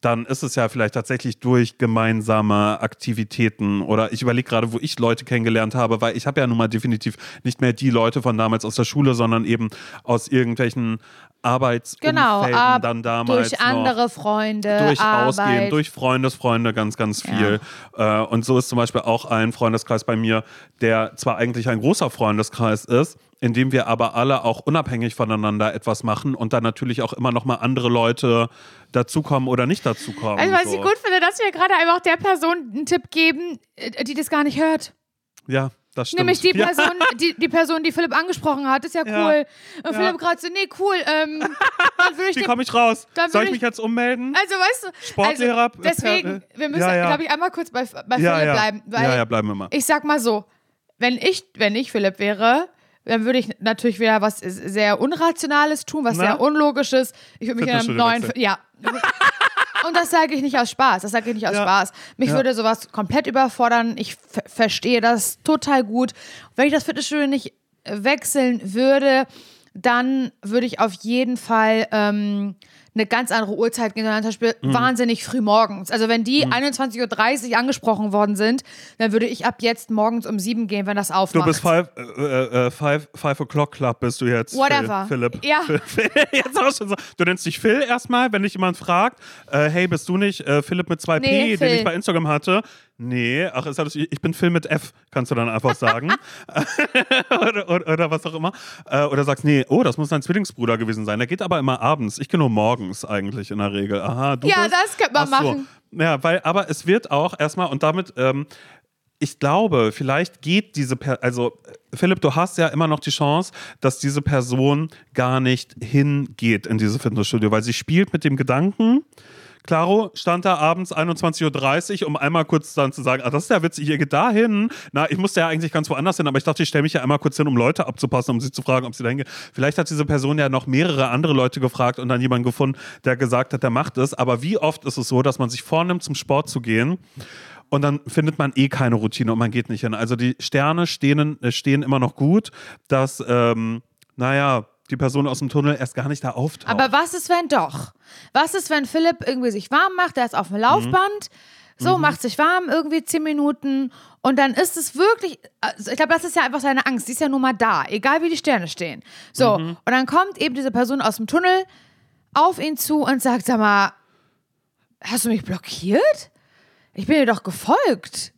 dann ist es ja vielleicht tatsächlich durch gemeinsame Aktivitäten oder ich überlege gerade, wo ich Leute kennengelernt habe, weil ich habe ja nun mal definitiv nicht mehr die Leute von damals aus der Schule, sondern eben aus irgendwelchen Arbeitsumfelden Genau, ab, dann damals durch andere Freunde, durch Arbeit. Ausgehen, durch Freundesfreunde ganz, ganz viel. Äh, und so ist zum Beispiel auch ein Freundeskreis bei mir, der zwar eigentlich ein großer Freundeskreis ist, in dem wir aber alle auch unabhängig voneinander etwas machen und dann natürlich auch immer noch mal andere Leute dazukommen oder nicht dazukommen. Also, was so. ich gut finde, dass wir gerade einfach der Person einen Tipp geben, äh, die das gar nicht hört. Ja, das stimmt. Nämlich die Ja. Person, die, die Person, die Philipp angesprochen hat, ist ja Ja. cool. Und Ja. Philipp gerade so, nee, cool, ähm, dann ich Wie komme ich raus? dann Soll ich ich- mich jetzt ummelden? Also, weißt du, Sportlehrer, also, deswegen, per- wir müssen, ja, ja. glaube ich, einmal kurz bei, bei ja, Philipp ja. bleiben. Ja, ja, bleiben wir mal. ich sag mal so, wenn ich, wenn ich Philipp wäre, dann würde ich natürlich wieder was sehr Unrationales tun, was Na? sehr Unlogisches. Ich würde mich in einem neuen. Ja. Und das sage ich nicht aus Spaß. Das sage ich nicht aus Ja. Spaß. Mich Ja. würde sowas komplett überfordern. Ich ver- verstehe das total gut. Wenn ich das Fitnessstudio nicht äh, wechseln würde, dann würde ich auf jeden Fall ähm, eine ganz andere Uhrzeit gehen, sondern zum Beispiel Mhm. wahnsinnig früh morgens. Also wenn die 21.30 Uhr angesprochen worden sind, dann würde ich ab jetzt morgens um sieben gehen, wenn das Du aufmacht. bist five, äh, äh, five, five O'Clock Club, bist du jetzt. Whatever. Phil, Philipp. Ja. Phil, jetzt auch schon so. Du nennst dich Phil erstmal, wenn dich jemand fragt, äh, hey, bist du nicht äh, Philipp mit zwei Nee, P, den Phil. ich bei Instagram hatte? Nee, ach, ich bin Phil mit F, kannst du dann einfach sagen. oder, oder, oder was auch immer. Äh, oder sagst, nee, oh, das muss dein Zwillingsbruder gewesen sein. Der geht aber immer abends. Ich gehe nur morgens eigentlich in der Regel. Aha, du Ja, bist? das könnte man so. machen. Ja, weil, aber es wird auch erstmal, und damit, ähm, ich glaube, vielleicht geht diese, per also Philipp, du hast ja immer noch die Chance, dass diese Person gar nicht hingeht in diese Fitnessstudio, weil sie spielt mit dem Gedanken. Claro stand da abends 21.30 Uhr, um einmal kurz dann zu sagen, ah, das ist ja witzig, ihr geht da hin. Na, ich musste ja eigentlich ganz woanders hin, aber ich dachte, ich stelle mich ja einmal kurz hin, um Leute abzupassen, um sie zu fragen, ob sie da hingehen. Vielleicht hat diese Person ja noch mehrere andere Leute gefragt und dann jemanden gefunden, der gesagt hat, der macht es. Aber wie oft ist es so, dass man sich vornimmt, zum Sport zu gehen und dann findet man eh keine Routine und man geht nicht hin. Also die Sterne stehen, äh, stehen immer noch gut, dass, ähm, naja, die Person aus dem Tunnel erst gar nicht da auftaucht. Aber was ist, wenn doch? Was ist, wenn Philipp irgendwie sich warm macht, der ist auf dem Laufband, So, macht sich warm, irgendwie zehn Minuten. Und dann ist es wirklich, also ich glaube, das ist ja einfach seine Angst. Die ist ja nun mal da, egal wie die Sterne stehen. So, und dann kommt eben diese Person aus dem Tunnel auf ihn zu und sagt, sag mal, hast du mich blockiert? Ich bin dir doch gefolgt.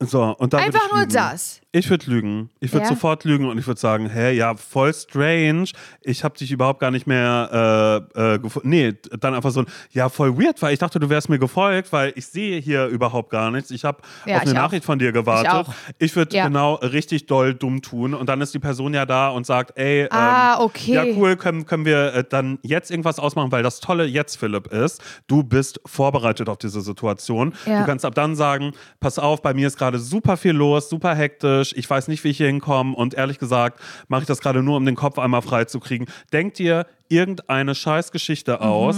So, und dann Einfach nur das. Ich würde lügen. Ich würde Ja? sofort lügen und ich würde sagen, hä, ja, voll strange. Ich habe dich überhaupt gar nicht mehr äh, äh, gefunden. Nee, dann einfach so ein, ja, voll weird, weil ich dachte, du wärst mir gefolgt, weil ich sehe hier überhaupt gar nichts. Ich habe Ja, auf eine ich auch. Nachricht von dir gewartet. auch. Ich würde Ja. genau richtig doll dumm tun und dann ist die Person ja da und sagt, ey, ähm, Ah, okay. ja cool, können, können wir äh, dann jetzt irgendwas ausmachen, weil das Tolle jetzt, Philipp, ist, du bist vorbereitet auf diese Situation. Du kannst ab dann sagen, pass auf, bei mir ist gerade super viel los, super hektisch, ich weiß nicht, wie ich hier hinkomme und ehrlich gesagt mache ich das gerade nur, um den Kopf einmal frei zu kriegen. Denk dir irgendeine Scheißgeschichte aus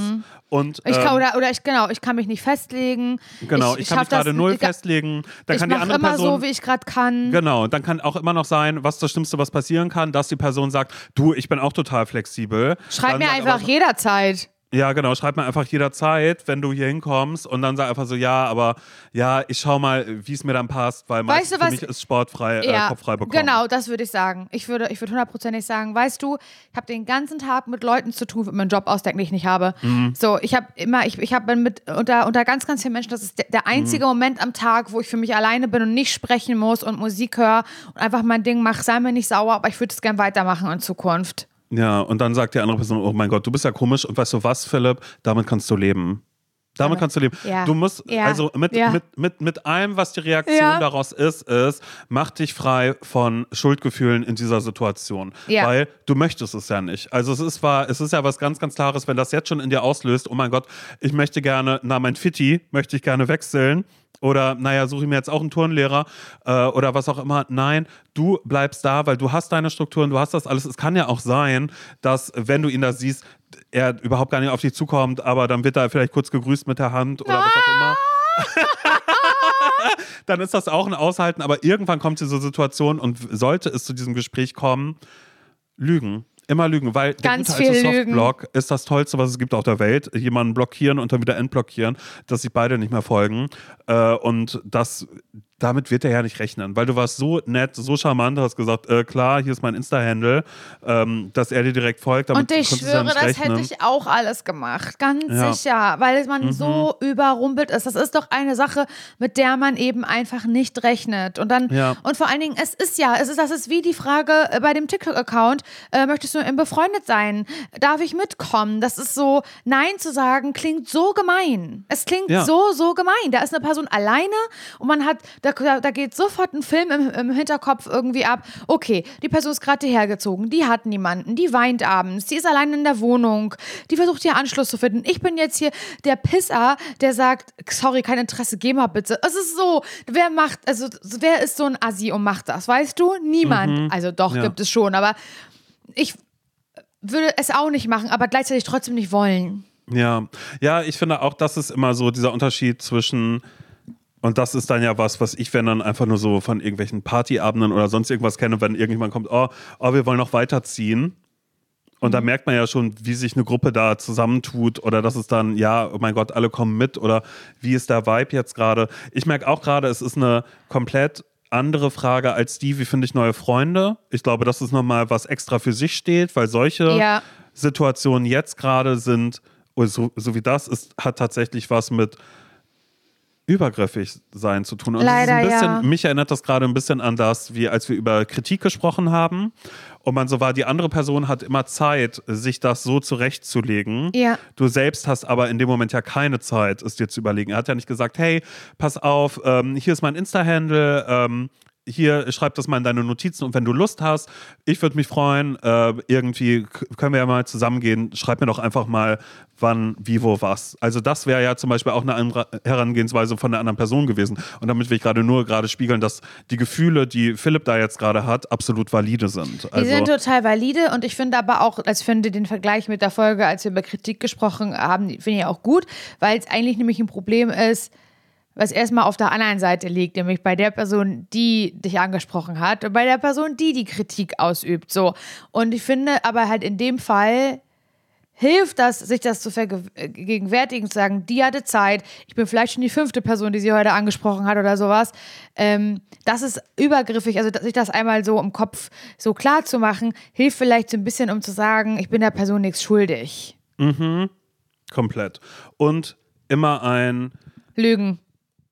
und Mhm. Ich ähm, kann, oder, oder ich, genau, ich kann mich nicht festlegen. genau, ich, kann mich gerade null ich- festlegen. Dann ich kann die andere immer Person so, wie ich gerade kann. Genau, dann kann auch immer noch sein, was das Schlimmste, was passieren kann, dass die Person sagt, du, ich bin auch total flexibel. Schreib Dann mir einfach so, jederzeit. Ja, genau, schreib mir einfach jederzeit, wenn du hier hinkommst und dann sag einfach so, ja, aber ja, ich schau mal, wie es mir dann passt, weil meistens du, für mich ist sportfrei, äh, kopffrei bekommen. Genau, das würde ich sagen. Ich würde, ich würde hundertprozentig sagen, weißt du, ich habe den ganzen Tag mit Leuten zu tun, mit meinem Job ausdenken, den ich nicht habe. Mhm. So, ich habe immer, ich, ich habe mit unter, unter ganz, ganz vielen Menschen, das ist der, der einzige Mhm. Moment am Tag, wo ich für mich alleine bin und nicht sprechen muss und Musik höre und einfach mein Ding mache. Sei mir nicht sauer, aber ich würde es gern weitermachen in Zukunft. Ja, und dann sagt die andere Person, oh mein Gott, du bist ja komisch und weißt du was, Philipp, damit kannst du leben. Damit kannst du leben. ja. Du musst, Ja. also mit, Ja. mit, mit, mit allem, was die Reaktion daraus ist, ist, mach dich frei von Schuldgefühlen in dieser Situation. Weil du möchtest es ja nicht. Also es ist zwar, es ist ja was ganz, ganz Klares, wenn das jetzt schon in dir auslöst, oh mein Gott, ich möchte gerne, na, mein Fitti möchte ich gerne wechseln. Oder, naja, suche ich mir jetzt auch einen Turnlehrer äh, oder was auch immer. Nein, du bleibst da, weil du hast deine Strukturen, du hast das alles. Es kann ja auch sein, dass, wenn du ihn da siehst, er überhaupt gar nicht auf dich zukommt, aber dann wird er vielleicht kurz gegrüßt mit der Hand oder was auch immer. dann ist das auch ein Aushalten, aber irgendwann kommt diese Situation und sollte es zu diesem Gespräch kommen, lügen. Immer lügen, weil der Ganz gute alte. Softblock ist das Tollste, was es gibt auf der Welt. Jemanden blockieren und dann wieder entblockieren, dass sich beide nicht mehr folgen. Äh, und das, damit wird er ja nicht rechnen, weil du warst so nett, so charmant, hast gesagt, äh, klar, hier ist mein Insta-Handle, ähm, dass er dir direkt folgt. Damit Und ich ja schwöre, nicht das rechnen. hätte ich auch alles gemacht. Ganz Ja. Mhm. sicher. Weil man so überrumpelt ist. Das ist doch eine Sache, mit der man eben einfach nicht rechnet. Und dann, Ja. und vor allen Dingen, es ist ja, es ist, das ist wie die Frage äh, bei dem TikTok-Account, äh, möchtest du ihm befreundet sein? Darf ich mitkommen? Das ist so, Nein zu sagen, klingt so gemein. Es klingt Ja. so, so gemein. Da ist eine Person alleine und man hat, da, da, da geht sofort ein Film im, im Hinterkopf irgendwie ab. Okay, die Person ist gerade hierher gezogen, die hat niemanden, die weint abends, die ist allein in der Wohnung, die versucht hier Anschluss zu finden. Ich bin jetzt hier der Pisser, der sagt, sorry, kein Interesse, geh mal bitte. Es ist so, wer macht, also wer ist so ein Assi und macht das, weißt du? Niemand. Also doch, Ja. gibt es schon, aber ich würde es auch nicht machen, aber gleichzeitig trotzdem nicht wollen. Ja, ja, ich finde auch, das ist immer so dieser Unterschied zwischen und das ist dann ja was, was ich, wenn dann einfach nur so von irgendwelchen Partyabenden oder sonst irgendwas kenne, wenn irgendjemand kommt, oh, oh wir wollen noch weiterziehen. Und da merkt man ja schon, wie sich eine Gruppe da zusammentut oder dass es dann, ja, oh mein Gott, alle kommen mit oder wie ist der Vibe jetzt gerade. Ich merke auch gerade, es ist eine komplett andere Frage als die, wie finde ich neue Freunde. Ich glaube, das ist nochmal was extra für sich steht, weil solche Ja. Situationen jetzt gerade sind, oder so, so wie das, ist, hat tatsächlich was mit übergriffig sein zu tun. Und Leider, ein bisschen, ja. mich erinnert das gerade ein bisschen an das, wie als wir über Kritik gesprochen haben. Und man so war, die andere Person hat immer Zeit, sich das so zurechtzulegen. Ja. Du selbst hast aber in dem Moment ja keine Zeit, es dir zu überlegen. Er hat ja nicht gesagt, hey, pass auf, ähm, hier ist mein Insta-Handle, ähm, hier schreib das mal in deine Notizen und wenn du Lust hast, ich würde mich freuen, äh, irgendwie können wir ja mal zusammengehen, schreib mir doch einfach mal, wann, wie, wo, was. Also das wäre ja zum Beispiel auch eine andere Herangehensweise von der anderen Person gewesen. Und damit will ich gerade nur gerade spiegeln, dass die Gefühle, die Philipp da jetzt gerade hat, absolut valide sind. Die Also, sind total valide und ich finde aber auch, als ich finde den Vergleich mit der Folge, als wir über Kritik gesprochen haben, finde ich auch gut, weil es eigentlich nämlich ein Problem ist, was erstmal auf der anderen Seite liegt, nämlich bei der Person, die dich angesprochen hat und bei der Person, die die Kritik ausübt. So. Und ich finde aber halt in dem Fall hilft das, sich das zu vergegenwärtigen, zu sagen, die hatte Zeit, ich bin vielleicht schon die fünfte Person, die sie heute angesprochen hat oder sowas. Ähm, das ist übergriffig, also sich das einmal so im Kopf so klar zu machen, hilft vielleicht so ein bisschen, um zu sagen, ich bin der Person nichts schuldig. Mhm. Komplett. Und immer ein Lügen.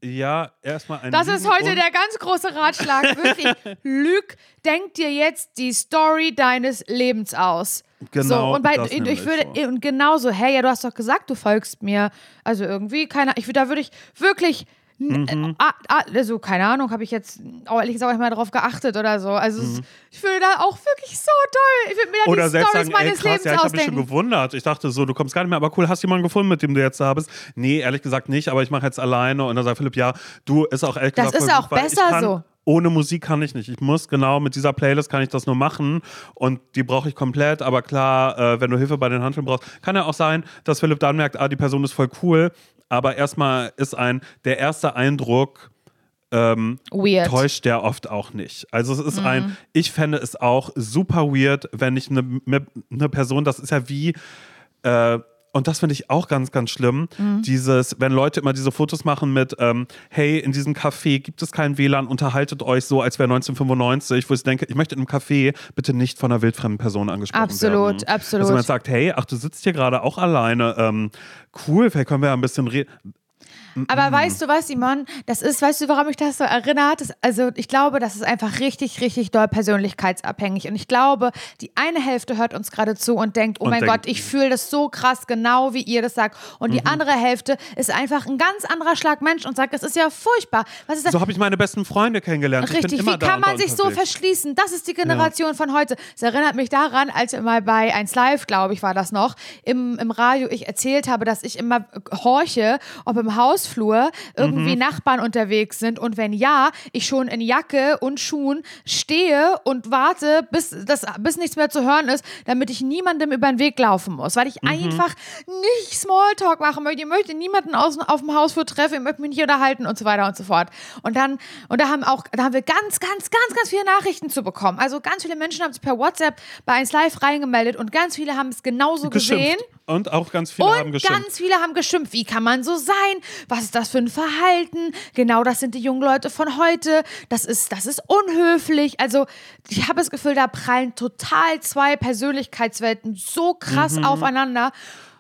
Ja, erstmal ein Das Lügen ist heute der ganz große Ratschlag. Wirklich, lüg, denk dir jetzt die Story deines Lebens aus. Genau, So, und, bei, das ich würde, und genauso, hey, ja, du hast doch gesagt, du folgst mir. Also irgendwie, keine ich, da würde ich wirklich. Mhm. ah, ah, also, keine Ahnung, habe ich jetzt auch ehrlich gesagt auch mal drauf geachtet oder so. Also, es, ich würde da auch wirklich so toll. Ich würde mir da Mhm. Oder die selbst Stories sagen, ey meines krass, Lebens ja, ich habe mich schon gewundert. Ich dachte so, du kommst gar nicht mehr, aber cool, hast du jemanden gefunden, mit dem du jetzt da bist? Nee, ehrlich gesagt nicht, aber ich mache jetzt alleine. Und dann sagt Philipp, ja, du, ist auch ehrlich Das gesagt ist voll auch gut, besser so. Ohne Musik kann ich nicht. Ich muss genau mit dieser Playlist kann ich das nur machen und die brauche ich komplett. Aber klar, äh, wenn du Hilfe bei den Handeln brauchst, kann ja auch sein, dass Philipp dann merkt, ah, die Person ist voll cool. Aber erstmal ist ein der erste Eindruck ähm, täuscht der oft auch nicht. Also es ist Mhm. ein, ich fände es auch super weird, wenn ich eine eine Person, das ist ja wie, äh, und das finde ich auch ganz, ganz schlimm, Mhm. dieses, wenn Leute immer diese Fotos machen mit, ähm, hey, in diesem Café gibt es kein WLAN, unterhaltet euch so, als wäre 1995, wo ich denke, ich möchte in einem Café bitte nicht von einer wildfremden Person angesprochen Absolut, werden. absolut. Dass man sagt, hey, ach, du sitzt hier gerade auch alleine, ähm, cool, vielleicht können wir ja ein bisschen reden. Aber weißt du was, Simon? Das ist, weißt du, woran mich das so erinnert? Das, also, ich glaube, das ist einfach richtig, richtig doll persönlichkeitsabhängig. Und ich glaube, die eine Hälfte hört uns gerade zu und denkt, oh Und mein Gott, ich fühle das so krass, genau wie ihr das sagt. Und Mhm. die andere Hälfte ist einfach ein ganz anderer Schlag Mensch und sagt, das ist ja furchtbar. Was ist das? So habe ich meine besten Freunde kennengelernt. ich Richtig, wie kann man sich so verschließen? Das ist die Generation von heute. Es erinnert mich daran, als wir mal bei 1 Live, glaube ich, war das noch, im, im Radio ich erzählt habe, dass ich immer horche, ob im Hausflur irgendwie Mhm. Nachbarn unterwegs sind und wenn ja, ich schon in Jacke und Schuhen stehe und warte, bis, das, bis nichts mehr zu hören ist, damit ich niemandem über den Weg laufen muss, weil Mhm. ich einfach nicht Smalltalk machen möchte. Ich möchte niemanden aus, auf dem Hausflur treffen, ich möchte mich nicht unterhalten und so weiter und so fort. Und dann, und da haben auch, da haben wir ganz, ganz, ganz, ganz viele Nachrichten zu bekommen. Also ganz viele Menschen haben sich per WhatsApp bei 1 Live reingemeldet und ganz viele haben es genauso gesehen. Und auch ganz viele haben Und geschimpft. ganz viele haben geschimpft. Wie kann man so sein? Was ist das für ein Verhalten? Genau, das sind die jungen Leute von heute. Das ist, das ist unhöflich. Also, ich habe das Gefühl, da prallen total zwei Persönlichkeitswelten so krass Mhm. aufeinander.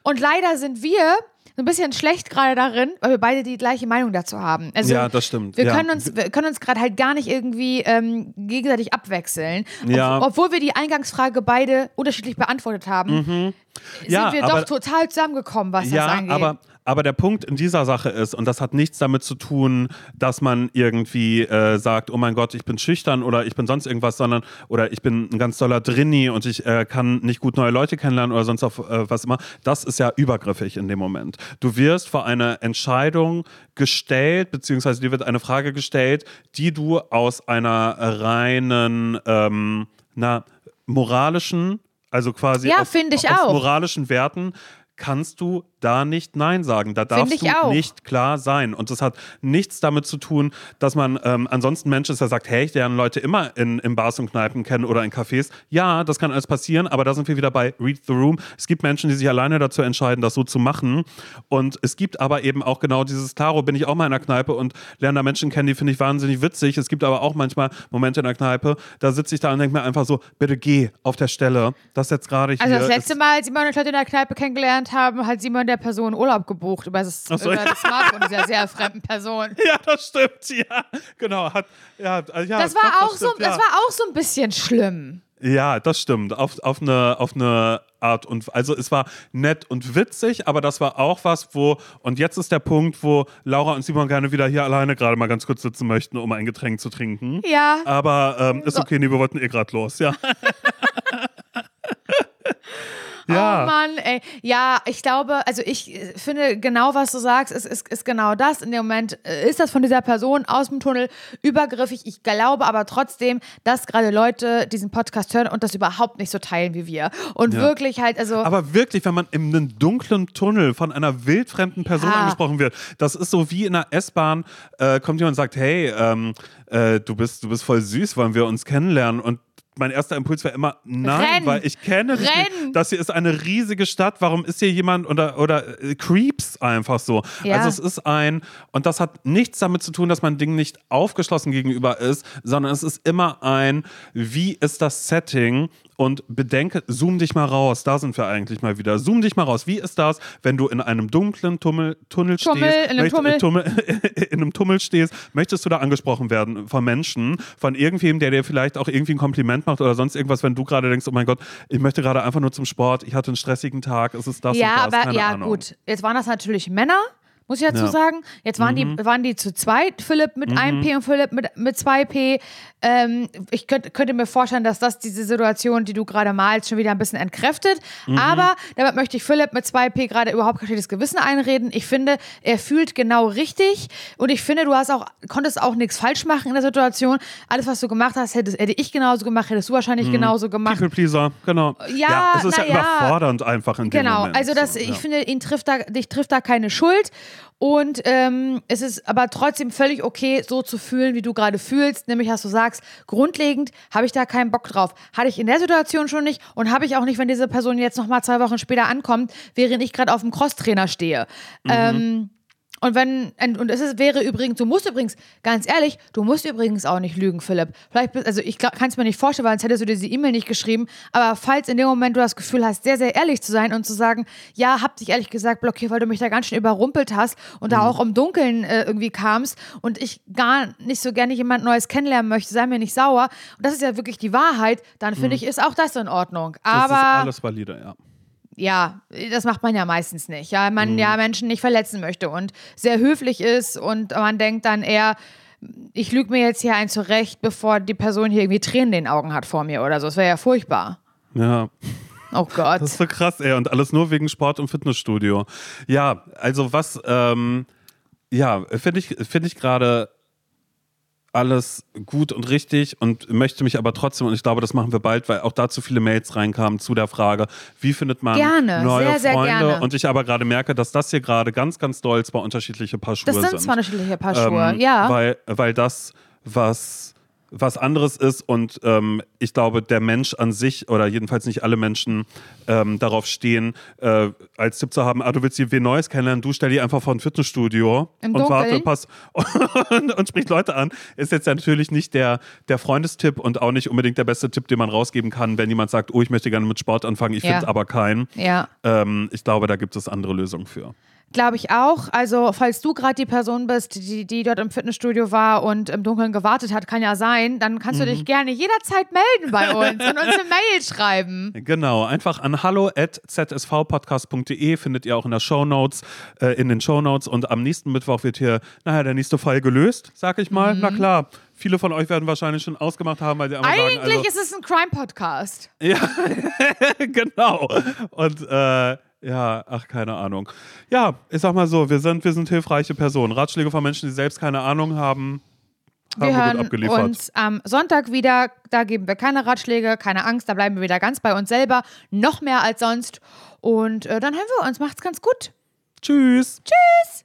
Und leider sind wir so ein bisschen schlecht gerade darin, weil wir beide die gleiche Meinung dazu haben. Also, Ja, das stimmt. Wir Ja. können uns, wir können uns gerade halt gar nicht irgendwie ähm, gegenseitig abwechseln. Ja. Ob, obwohl wir die Eingangsfrage beide unterschiedlich beantwortet haben, sind Ja, wir doch total zusammengekommen, was das Ja, angeht. aber, aber der Punkt in dieser Sache ist, und das hat nichts damit zu tun, dass man irgendwie äh, sagt, oh mein Gott, ich bin schüchtern oder ich bin sonst irgendwas, sondern oder ich bin ein ganz toller Drinni und ich äh, kann nicht gut neue Leute kennenlernen oder sonst auf äh, was immer. Das ist ja übergriffig in dem Moment. Du wirst vor eine Entscheidung gestellt, beziehungsweise dir wird eine Frage gestellt, die du aus einer reinen, ähm, na, moralischen, also quasi Ja, aus, aus moralischen Werten kannst du da nicht Nein sagen. Da darfst du auch. nicht klar sein. Und das hat nichts damit zu tun, dass man ähm, ansonsten Mensch ist, der sagt, hey, ich lerne Leute immer in, in Bars und Kneipen kennen oder in Cafés. Ja, das kann alles passieren, aber da sind wir wieder bei Read the Room. Es gibt Menschen, die sich alleine dazu entscheiden, das so zu machen. Und es gibt aber eben auch genau dieses, klaro, bin ich auch mal in der Kneipe und lerne da Menschen kennen, die finde ich wahnsinnig witzig. Es gibt aber auch manchmal Momente in der Kneipe, da sitze ich da und denke mir einfach so, bitte geh auf der Stelle. Das jetzt gerade hier Also das letzte Mal, als Simon und ich Leute in der Kneipe kennengelernt haben, hat Simon der Person Urlaub gebucht über das, so, über ja. das Smartphone dieser sehr fremden Person. Ja, das stimmt, ja. Genau, hat, ja, also, ja Das war doch, auch so, stimmt, ja. das war auch so ein bisschen schlimm. Ja, das stimmt. Auf, auf, eine, auf eine Art und also es war nett und witzig, aber das war auch was, wo, und jetzt ist der Punkt, wo Laura und Simon gerne wieder hier alleine gerade mal ganz kurz sitzen möchten, um ein Getränk zu trinken. Ja. Aber ähm, ist So. okay, nee, wir wollten eh gerade los, ja. ja. Oh Mann, ey. Ja, ich glaube, also ich äh, finde genau, was du sagst, ist, ist, ist genau das. In dem Moment äh, ist das von dieser Person aus dem Tunnel übergriffig. Ich glaube aber trotzdem, dass gerade Leute diesen Podcast hören und das überhaupt nicht so teilen wie wir. Und Ja. wirklich halt, also. Aber wirklich, wenn man in einem dunklen Tunnel von einer wildfremden Person Ja. angesprochen wird, das ist so wie in einer S-Bahn, äh, kommt jemand und sagt, hey, ähm, äh, du, bist, du bist voll süß, wollen wir uns kennenlernen? Und mein erster Impuls wäre immer nein, Renn. weil ich kenne dich nicht. Das hier ist eine riesige Stadt. Warum ist hier jemand oder, oder äh, Creeps einfach so? Ja. Also es ist ein, und das hat nichts damit zu tun, dass man Ding nicht aufgeschlossen gegenüber ist, sondern es ist immer ein, wie ist das Setting? Und bedenke, zoom dich mal raus, da sind wir eigentlich mal wieder. Zoom dich mal raus. Wie ist das, wenn du in einem dunklen Tummel, Tunnel Tummel, stehst? in einem Tummel. Tummel, in einem Tummel stehst, möchtest du da angesprochen werden von Menschen, von irgendwem, der dir vielleicht auch irgendwie ein Kompliment macht oder sonst irgendwas, wenn du gerade denkst, oh mein Gott, ich möchte gerade einfach nur zum Sport, ich hatte einen stressigen Tag, es ist das Ja, und das, aber keine ja, Ahnung. gut. Jetzt waren das natürlich Männer, muss ich dazu Ja. Mhm. sagen. Jetzt waren, die, waren die zu zweit, Philipp mit einem P und Philipp mit, mit zwei P. Ähm, ich könnt, könnte mir vorstellen, dass das diese Situation, die du gerade malst, schon wieder ein bisschen entkräftet. Mhm. Aber damit möchte ich Philipp mit zwei P gerade überhaupt kein schlechtes Gewissen einreden. Ich finde, er fühlt genau richtig. Und ich finde, du hast auch, konntest auch nichts falsch machen in der Situation. Alles, was du gemacht hast, hättest, hätte ich genauso gemacht, hättest du wahrscheinlich Mhm. genauso gemacht. People Pleaser, genau. Ja, es ist ja ja. überfordernd einfach in dem Genau, Moment. also das, so, ich ja. finde, ihn trifft da, dich trifft da keine Schuld. Und ähm, es ist aber trotzdem völlig okay, so zu fühlen, wie du gerade fühlst. Nämlich, dass du sagst, grundlegend habe ich da keinen Bock drauf. Hatte ich in der Situation schon nicht und habe ich auch nicht, wenn diese Person jetzt nochmal zwei Wochen später ankommt, während ich gerade auf dem Crosstrainer stehe. Mhm. Ähm, und wenn, und es ist, wäre übrigens, du musst übrigens, ganz ehrlich, du musst übrigens auch nicht lügen, Philipp. Vielleicht, bist- also ich kann es mir nicht vorstellen, weil sonst hättest du diese E-Mail nicht geschrieben. Aber falls in dem Moment du das Gefühl hast, sehr, sehr ehrlich zu sein und zu sagen, ja, hab dich ehrlich gesagt blockiert, weil du mich da ganz schön überrumpelt hast und da auch im Dunkeln äh, irgendwie kamst und ich gar nicht so gerne jemand Neues kennenlernen möchte, sei mir nicht sauer. Und das ist ja wirklich die Wahrheit, dann finde ich, ist auch das in Ordnung. das Aber ist alles valide, ja. Ja, das macht man ja meistens nicht. Ja, Mhm. man ja Menschen nicht verletzen möchte und sehr höflich ist und man denkt dann eher, ich lüge mir jetzt hier ein zurecht, bevor die Person hier irgendwie Tränen in den Augen hat vor mir oder so. Das wäre ja furchtbar. Ja, Oh Gott. das ist so krass, ey. Und alles nur wegen Sport und Fitnessstudio. Ja, also was, ähm, ja, finde ich, finde ich gerade alles gut und richtig und möchte mich aber trotzdem, und ich glaube, das machen wir bald, weil auch dazu viele Mails reinkamen zu der Frage, wie findet man Gerne, neue sehr, sehr Freunde? gerne. Und ich aber gerade merke, dass das hier gerade ganz, ganz doll zwei unterschiedliche Paar Schuhe Das sind sind. zwar unterschiedliche Paar Schuhe, Ähm, ja. Weil, weil das, was, was anderes ist und ähm, ich glaube, der Mensch an sich oder jedenfalls nicht alle Menschen ähm, darauf stehen, äh, als Tipp zu haben, ah, du willst hier wen Neues kennenlernen, du stell dir einfach vor ein Fitnessstudio Im und warte, pass und, und spricht Leute an. Ist jetzt natürlich nicht der, der Freundestipp und auch nicht unbedingt der beste Tipp, den man rausgeben kann, wenn jemand sagt, oh, ich möchte gerne mit Sport anfangen, ich Ja. finde aber keinen. ja. Ähm, ich glaube, da gibt es andere Lösungen für. Glaube ich auch. Also, falls du gerade die Person bist, die, die dort im Fitnessstudio war und im Dunkeln gewartet hat, kann ja sein, dann kannst du Mhm. dich gerne jederzeit melden bei uns und uns eine Mail schreiben. Genau, einfach an hallo.zsvpodcast.de findet ihr auch in der Shownotes, äh, in den Shownotes und am nächsten Mittwoch wird hier, naja, der nächste Fall gelöst, sag ich mal. Na klar, viele von euch werden wahrscheinlich schon ausgemacht haben, weil sie einfach sagen, Eigentlich also, ist es ein Crime-Podcast. ja, genau. Und äh, ja, ach, keine Ahnung. Ja, ich sag mal so, wir sind, wir sind hilfreiche Personen. Ratschläge von Menschen, die selbst keine Ahnung haben, haben Wir wir, gut hören abgeliefert. uns am Sonntag wieder. Da geben wir keine Ratschläge, keine Angst. Da bleiben wir wieder ganz bei uns selber. Noch mehr als sonst. Und äh, dann hören wir uns. Macht's ganz gut. Tschüss. Tschüss.